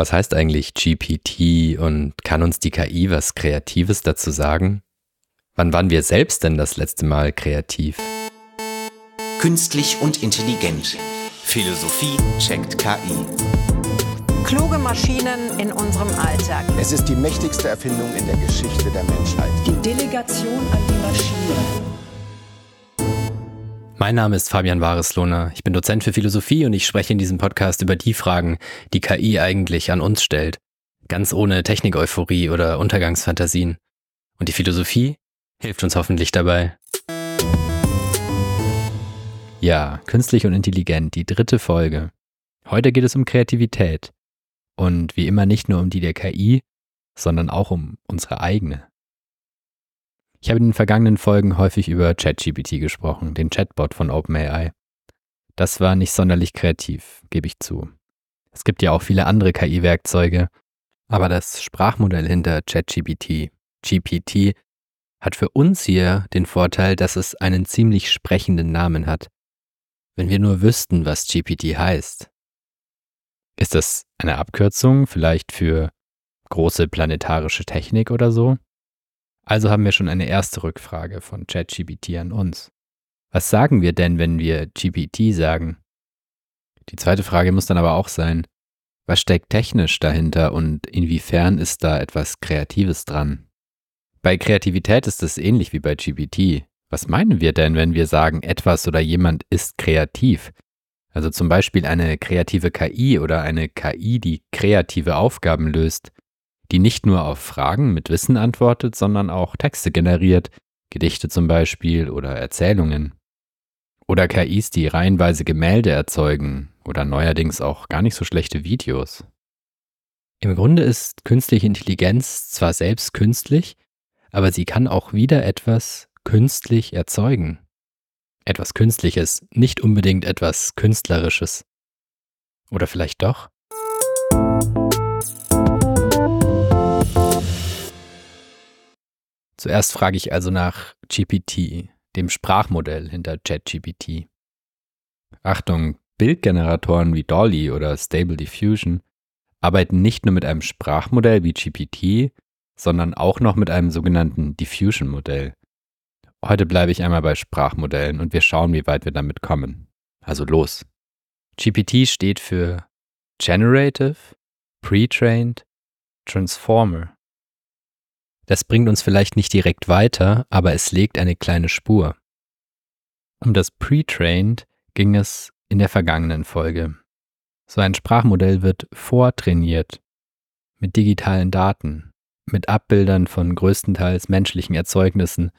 Was heißt eigentlich GPT und kann uns die KI was Kreatives dazu sagen? Wann waren wir selbst denn das letzte Mal kreativ? Künstlich und intelligent. Philosophie checkt KI. Kluge Maschinen in unserem Alltag. Es ist die mächtigste Erfindung in der Geschichte der Menschheit. Die Delegation an die Maschine. Mein Name ist Fabian Wareslohner. Ich bin Dozent für Philosophie und ich spreche in diesem Podcast über die Fragen, die KI eigentlich an uns stellt. Ganz ohne Technik-Euphorie oder Untergangsfantasien. Und die Philosophie hilft uns hoffentlich dabei. Ja, künstlich und intelligent, die dritte Folge. Heute geht es um Kreativität. Und wie immer nicht nur um die der KI, sondern auch um unsere eigene. Ich habe in den vergangenen Folgen häufig über ChatGPT gesprochen, den Chatbot von OpenAI. Das war nicht sonderlich kreativ, gebe ich zu. Es gibt ja auch viele andere KI-Werkzeuge, aber das Sprachmodell hinter ChatGPT, GPT, hat für uns hier den Vorteil, dass es einen ziemlich sprechenden Namen hat. Wenn wir nur wüssten, was GPT heißt. Ist das eine Abkürzung vielleicht für große planetarische Technik oder so? Also haben wir schon eine erste Rückfrage von ChatGPT an uns. Was sagen wir denn, wenn wir GPT sagen? Die zweite Frage muss dann aber auch sein, was steckt technisch dahinter und inwiefern ist da etwas Kreatives dran? Bei Kreativität ist es ähnlich wie bei GPT. Was meinen wir denn, wenn wir sagen, etwas oder jemand ist kreativ? Also zum Beispiel eine kreative KI oder eine KI, die kreative Aufgaben löst die nicht nur auf Fragen mit Wissen antwortet, sondern auch Texte generiert, Gedichte zum Beispiel oder Erzählungen. Oder KIs, die reihenweise Gemälde erzeugen oder neuerdings auch gar nicht so schlechte Videos. Im Grunde ist künstliche Intelligenz zwar selbst künstlich, aber sie kann auch wieder etwas künstlich erzeugen. Etwas Künstliches, nicht unbedingt etwas Künstlerisches. Oder vielleicht doch? Zuerst frage ich also nach GPT, dem Sprachmodell hinter ChatGPT. Achtung, Bildgeneratoren wie Dolly oder Stable Diffusion arbeiten nicht nur mit einem Sprachmodell wie GPT, sondern auch noch mit einem sogenannten Diffusion-Modell. Heute bleibe ich einmal bei Sprachmodellen und wir schauen, wie weit wir damit kommen. Also los. GPT steht für Generative, Pre-trained, Transformer. Das bringt uns vielleicht nicht direkt weiter, aber es legt eine kleine Spur. Um das Pre-Trained ging es in der vergangenen Folge. So ein Sprachmodell wird vortrainiert mit digitalen Daten, mit Abbildern von größtenteils menschlichen Erzeugnissen,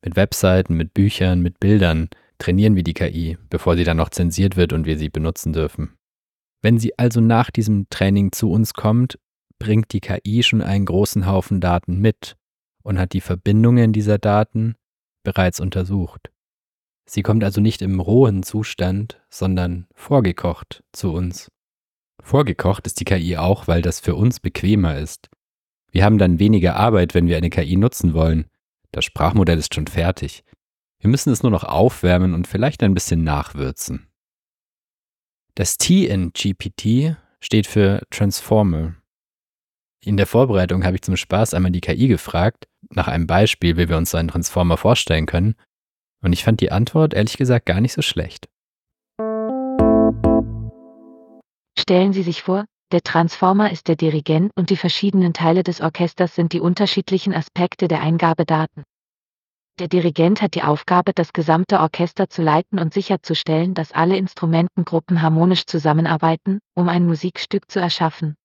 mit Webseiten, mit Büchern, mit Bildern trainieren wir die KI, bevor sie dann noch zensiert wird und wir sie benutzen dürfen. Wenn sie also nach diesem Training zu uns kommt, bringt die KI schon einen großen Haufen Daten mit und hat die Verbindungen dieser Daten bereits untersucht. Sie kommt also nicht im rohen Zustand, sondern vorgekocht zu uns. Vorgekocht ist die KI auch, weil das für uns bequemer ist. Wir haben dann weniger Arbeit, wenn wir eine KI nutzen wollen. Das Sprachmodell ist schon fertig. Wir müssen es nur noch aufwärmen und vielleicht ein bisschen nachwürzen. Das T in GPT steht für Transformer. In der Vorbereitung habe ich zum Spaß einmal die KI gefragt, nach einem Beispiel, wie wir uns so einen Transformer vorstellen können, und ich fand die Antwort ehrlich gesagt gar nicht so schlecht. Stellen Sie sich vor, der Transformer ist der Dirigent und die verschiedenen Teile des Orchesters sind die unterschiedlichen Aspekte der Eingabedaten. Der Dirigent hat die Aufgabe, das gesamte Orchester zu leiten und sicherzustellen, dass alle Instrumentengruppen harmonisch zusammenarbeiten, um ein Musikstück zu erschaffen.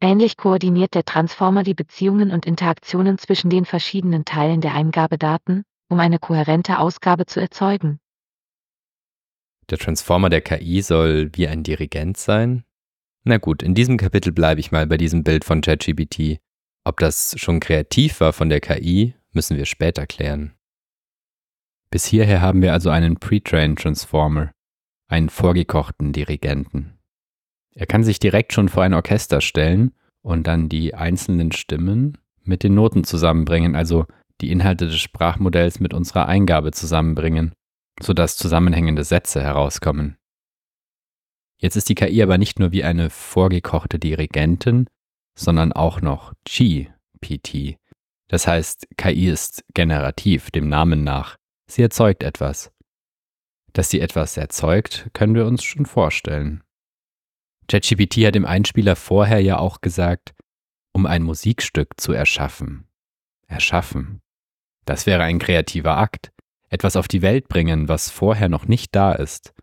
Ähnlich koordiniert der Transformer die Beziehungen und Interaktionen zwischen den verschiedenen Teilen der Eingabedaten, um eine kohärente Ausgabe zu erzeugen. Der Transformer der KI soll wie ein Dirigent sein? Na gut, in diesem Kapitel bleibe ich mal bei diesem Bild von ChatGPT. Ob das schon kreativ war von der KI, müssen wir später klären. Bis hierher haben wir also einen Pre-Trained Transformer, einen vorgekochten Dirigenten. Er kann sich direkt schon vor ein Orchester stellen und dann die einzelnen Stimmen mit den Noten zusammenbringen, also die Inhalte des Sprachmodells mit unserer Eingabe zusammenbringen, sodass zusammenhängende Sätze herauskommen. Jetzt ist die KI aber nicht nur wie eine vorgekochte Dirigentin, sondern auch noch GPT. Das heißt, KI ist generativ, dem Namen nach. Sie erzeugt etwas. Dass sie etwas erzeugt, können wir uns schon vorstellen. ChatGPT hat im Einspieler vorher ja auch gesagt, um ein Musikstück zu erschaffen. Erschaffen. Das wäre ein kreativer Akt, etwas auf die Welt bringen, was vorher noch nicht da ist.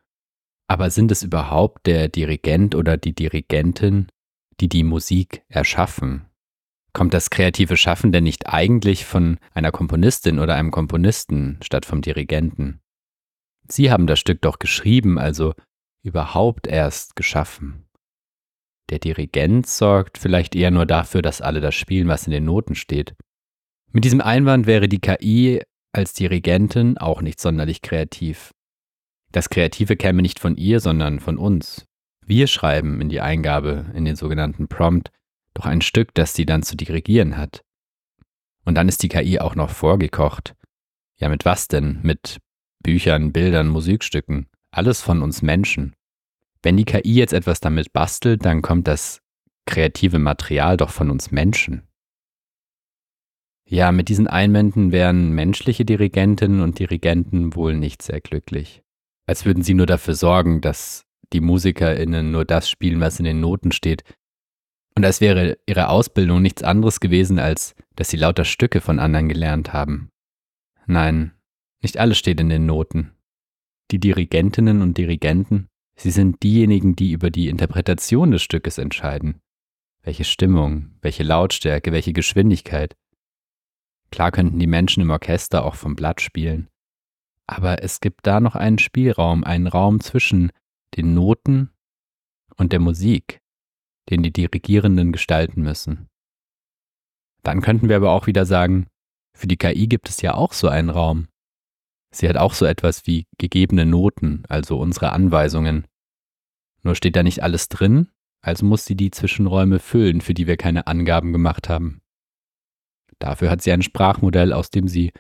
Aber sind es überhaupt der Dirigent oder die Dirigentin, die die Musik erschaffen? Kommt das kreative Schaffen denn nicht eigentlich von einer Komponistin oder einem Komponisten statt vom Dirigenten? Sie haben das Stück doch geschrieben, also überhaupt erst geschaffen. Der Dirigent sorgt vielleicht eher nur dafür, dass alle das spielen, was in den Noten steht. Mit diesem Einwand wäre die KI als Dirigentin auch nicht sonderlich kreativ. Das Kreative käme nicht von ihr, sondern von uns. Wir schreiben in die Eingabe, in den sogenannten Prompt, doch ein Stück, das sie dann zu dirigieren hat. Und dann ist die KI auch noch vorgekocht. Ja, mit was denn? Mit Büchern, Bildern, Musikstücken. Alles von uns Menschen. Wenn die KI jetzt etwas damit bastelt, dann kommt das kreative Material doch von uns Menschen. Ja, mit diesen Einwänden wären menschliche Dirigentinnen und Dirigenten wohl nicht sehr glücklich. Als würden sie nur dafür sorgen, dass die MusikerInnen nur das spielen, was in den Noten steht. Und als wäre ihre Ausbildung nichts anderes gewesen, als dass sie lauter Stücke von anderen gelernt haben. Nein, nicht alles steht in den Noten. Die Dirigentinnen und Dirigenten Sie sind diejenigen, die über die Interpretation des Stückes entscheiden. Welche Stimmung, welche Lautstärke, welche Geschwindigkeit. Klar könnten die Menschen im Orchester auch vom Blatt spielen. Aber es gibt da noch einen Spielraum, einen Raum zwischen den Noten und der Musik, den die Dirigierenden gestalten müssen. Dann könnten wir aber auch wieder sagen, für die KI gibt es ja auch so einen Raum, Sie hat auch so etwas wie gegebene Noten, also unsere Anweisungen. Nur steht da nicht alles drin, also muss sie die Zwischenräume füllen, für die wir keine Angaben gemacht haben. Dafür hat sie ein Sprachmodell, aus dem sie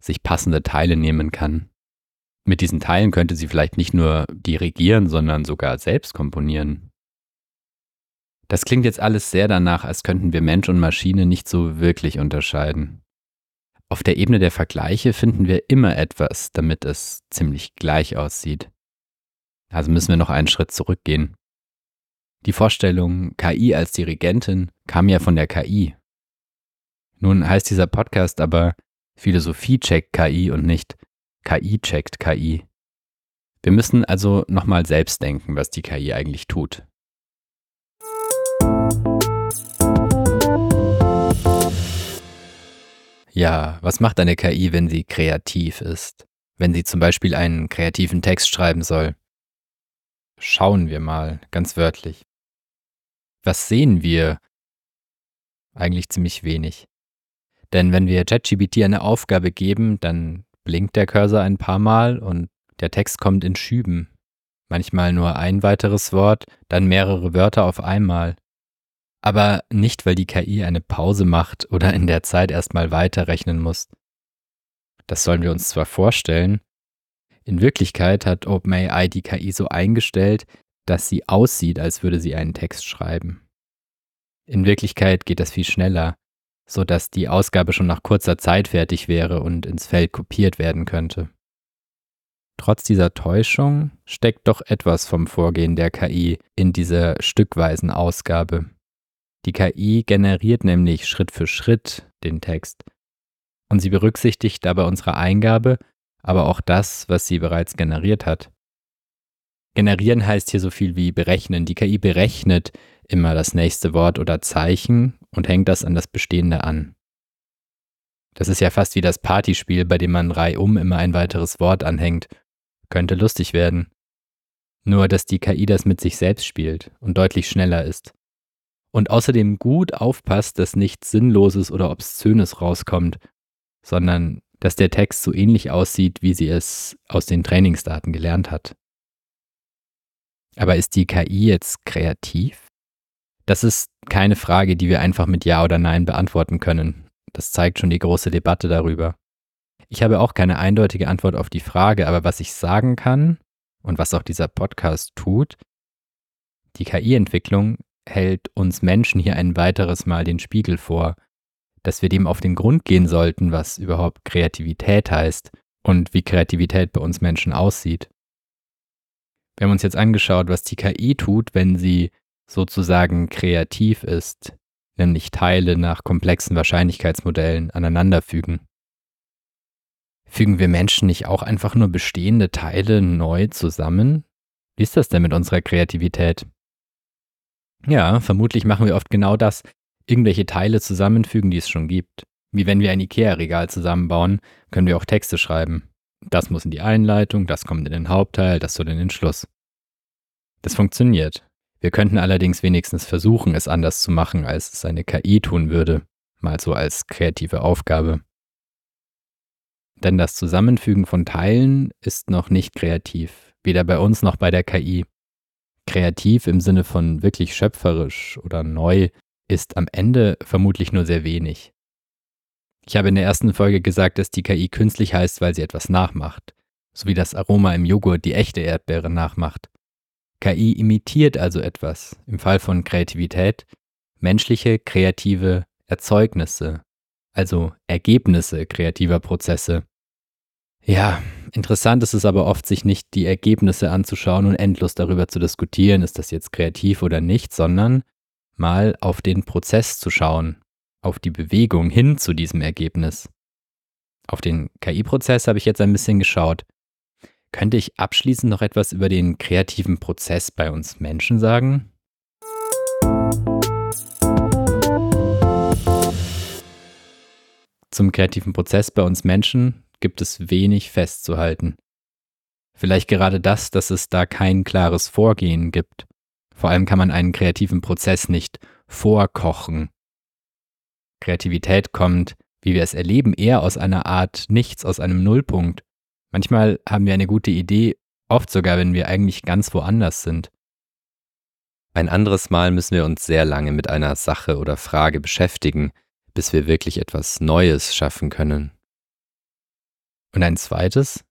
sich passende Teile nehmen kann. Mit diesen Teilen könnte sie vielleicht nicht nur dirigieren, sondern sogar selbst komponieren. Das klingt jetzt alles sehr danach, als könnten wir Mensch und Maschine nicht so wirklich unterscheiden. Auf der Ebene der Vergleiche finden wir immer etwas, damit es ziemlich gleich aussieht. Also müssen wir noch einen Schritt zurückgehen. Die Vorstellung KI als Dirigentin kam ja von der KI. Nun heißt dieser Podcast aber Philosophie checkt KI und nicht KI checkt KI. Wir müssen also nochmal selbst denken, was die KI eigentlich tut. Ja, was macht eine KI, wenn sie kreativ ist? Wenn sie zum Beispiel einen kreativen Text schreiben soll? Schauen wir mal, ganz wörtlich. Was sehen wir? Eigentlich ziemlich wenig. Denn wenn wir ChatGPT eine Aufgabe geben, dann blinkt der Cursor ein paar Mal und der Text kommt in Schüben. Manchmal nur ein weiteres Wort, dann mehrere Wörter auf einmal aber nicht, weil die KI eine Pause macht oder in der Zeit erstmal weiterrechnen muss. Das sollen wir uns zwar vorstellen, in Wirklichkeit hat OpenAI die KI so eingestellt, dass sie aussieht, als würde sie einen Text schreiben. In Wirklichkeit geht das viel schneller, so dass die Ausgabe schon nach kurzer Zeit fertig wäre und ins Feld kopiert werden könnte. Trotz dieser Täuschung steckt doch etwas vom Vorgehen der KI in dieser stückweisen Ausgabe. Die KI generiert nämlich Schritt für Schritt den Text und sie berücksichtigt dabei unsere Eingabe, aber auch das, was sie bereits generiert hat. Generieren heißt hier so viel wie berechnen. Die KI berechnet immer das nächste Wort oder Zeichen und hängt das an das Bestehende an. Das ist ja fast wie das Partyspiel, bei dem man reihum immer ein weiteres Wort anhängt. Könnte lustig werden. Nur, dass die KI das mit sich selbst spielt und deutlich schneller ist und außerdem gut aufpasst, dass nichts Sinnloses oder Obszönes rauskommt, sondern dass der Text so ähnlich aussieht, wie sie es aus den Trainingsdaten gelernt hat. Aber ist die KI jetzt kreativ? Das ist keine Frage, die wir einfach mit Ja oder Nein beantworten können. Das zeigt schon die große Debatte darüber. Ich habe auch keine eindeutige Antwort auf die Frage, aber was ich sagen kann und was auch dieser Podcast tut, die KI-Entwicklung hält uns Menschen hier ein weiteres Mal den Spiegel vor, dass wir dem auf den Grund gehen sollten, was überhaupt Kreativität heißt und wie Kreativität bei uns Menschen aussieht. Wir haben uns jetzt angeschaut, was die KI tut, wenn sie sozusagen kreativ ist, nämlich Teile nach komplexen Wahrscheinlichkeitsmodellen aneinanderfügen. Fügen wir Menschen nicht auch einfach nur bestehende Teile neu zusammen? Wie ist das denn mit unserer Kreativität? Ja, vermutlich machen wir oft genau das, irgendwelche Teile zusammenfügen, die es schon gibt. Wie wenn wir ein IKEA-Regal zusammenbauen, können wir auch Texte schreiben. Das muss in die Einleitung, das kommt in den Hauptteil, das soll in den Schluss. Das funktioniert. Wir könnten allerdings wenigstens versuchen, es anders zu machen, als es eine KI tun würde, mal so als kreative Aufgabe. Denn das Zusammenfügen von Teilen ist noch nicht kreativ, weder bei uns noch bei der KI. Kreativ im Sinne von wirklich schöpferisch oder neu ist am Ende vermutlich nur sehr wenig. Ich habe in der ersten Folge gesagt, dass die KI künstlich heißt, weil sie etwas nachmacht, so wie das Aroma im Joghurt die echte Erdbeere nachmacht. KI imitiert also etwas, im Fall von Kreativität, menschliche kreative Erzeugnisse, also Ergebnisse kreativer Prozesse. Ja, interessant ist es aber oft, sich nicht die Ergebnisse anzuschauen und endlos darüber zu diskutieren, ist das jetzt kreativ oder nicht, sondern mal auf den Prozess zu schauen, auf die Bewegung hin zu diesem Ergebnis. Auf den KI-Prozess habe ich jetzt ein bisschen geschaut. Könnte ich abschließend noch etwas über den kreativen Prozess bei uns Menschen sagen? Zum kreativen Prozess bei uns Menschen gibt es wenig festzuhalten. Vielleicht gerade das, dass es da kein klares Vorgehen gibt. Vor allem kann man einen kreativen Prozess nicht vorkochen. Kreativität kommt, wie wir es erleben, eher aus einer Art Nichts, aus einem Nullpunkt. Manchmal haben wir eine gute Idee, oft sogar, wenn wir eigentlich ganz woanders sind. Ein anderes Mal müssen wir uns sehr lange mit einer Sache oder Frage beschäftigen, bis wir wirklich etwas Neues schaffen können. Und ein zweites,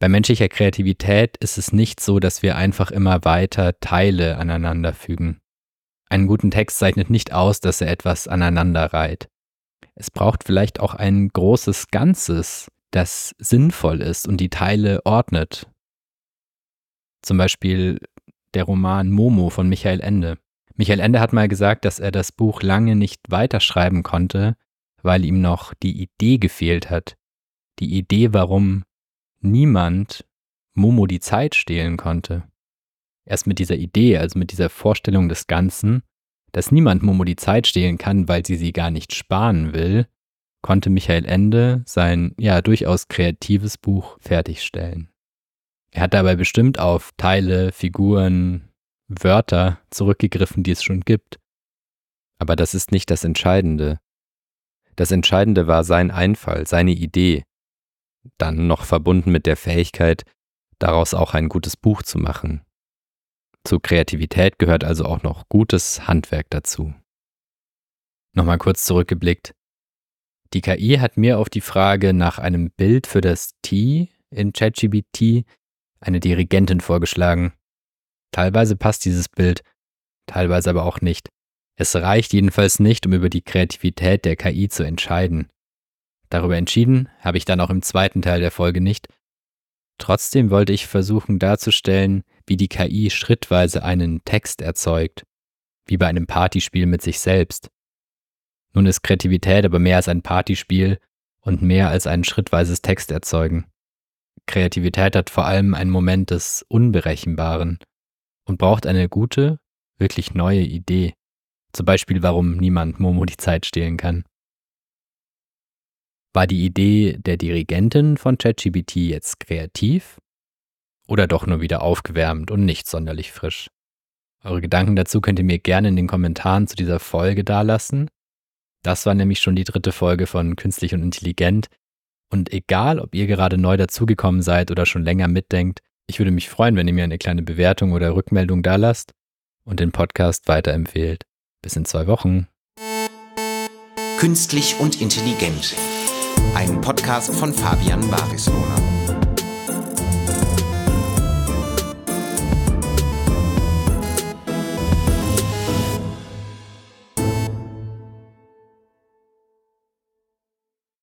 bei menschlicher Kreativität ist es nicht so, dass wir einfach immer weiter Teile aneinander fügen. Einen guten Text zeichnet nicht aus, dass er etwas aneinander reiht. Es braucht vielleicht auch ein großes Ganzes, das sinnvoll ist und die Teile ordnet. Zum Beispiel der Roman Momo von Michael Ende. Michael Ende hat mal gesagt, dass er das Buch lange nicht weiterschreiben konnte, weil ihm noch die Idee gefehlt hat. Die Idee, warum niemand Momo die Zeit stehlen konnte. Erst mit dieser Idee, also mit dieser Vorstellung des Ganzen, dass niemand Momo die Zeit stehlen kann, weil sie sie gar nicht sparen will, konnte Michael Ende sein ja durchaus kreatives Buch fertigstellen. Er hat dabei bestimmt auf Teile, Figuren, Wörter zurückgegriffen, die es schon gibt. Aber das ist nicht das Entscheidende. Das Entscheidende war sein Einfall, seine Idee, dann noch verbunden mit der Fähigkeit, daraus auch ein gutes Buch zu machen. Zu Kreativität gehört also auch noch gutes Handwerk dazu. Nochmal kurz zurückgeblickt. Die KI hat mir auf die Frage nach einem Bild für das T in ChatGBT eine Dirigentin vorgeschlagen. Teilweise passt dieses Bild, teilweise aber auch nicht. Es reicht jedenfalls nicht, um über die Kreativität der KI zu entscheiden. Darüber entschieden habe ich dann auch im zweiten Teil der Folge nicht. Trotzdem wollte ich versuchen darzustellen, wie die KI schrittweise einen Text erzeugt, wie bei einem Partyspiel mit sich selbst. Nun ist Kreativität aber mehr als ein Partyspiel und mehr als ein schrittweises Text erzeugen. Kreativität hat vor allem einen Moment des Unberechenbaren und braucht eine gute, wirklich neue Idee. Zum Beispiel, warum niemand Momo die Zeit stehlen kann. War die Idee der Dirigentin von ChatGPT jetzt kreativ oder doch nur wieder aufgewärmt und nicht sonderlich frisch? Eure Gedanken dazu könnt ihr mir gerne in den Kommentaren zu dieser Folge dalassen. Das war nämlich schon die dritte Folge von Künstlich und Intelligent. Und egal, ob ihr gerade neu dazugekommen seid oder schon länger mitdenkt, ich würde mich freuen, wenn ihr mir eine kleine Bewertung oder Rückmeldung dalasst und den Podcast weiterempfehlt. Bis in zwei Wochen. Künstlich und Intelligent. Ein Podcast von Fabian Barislohner.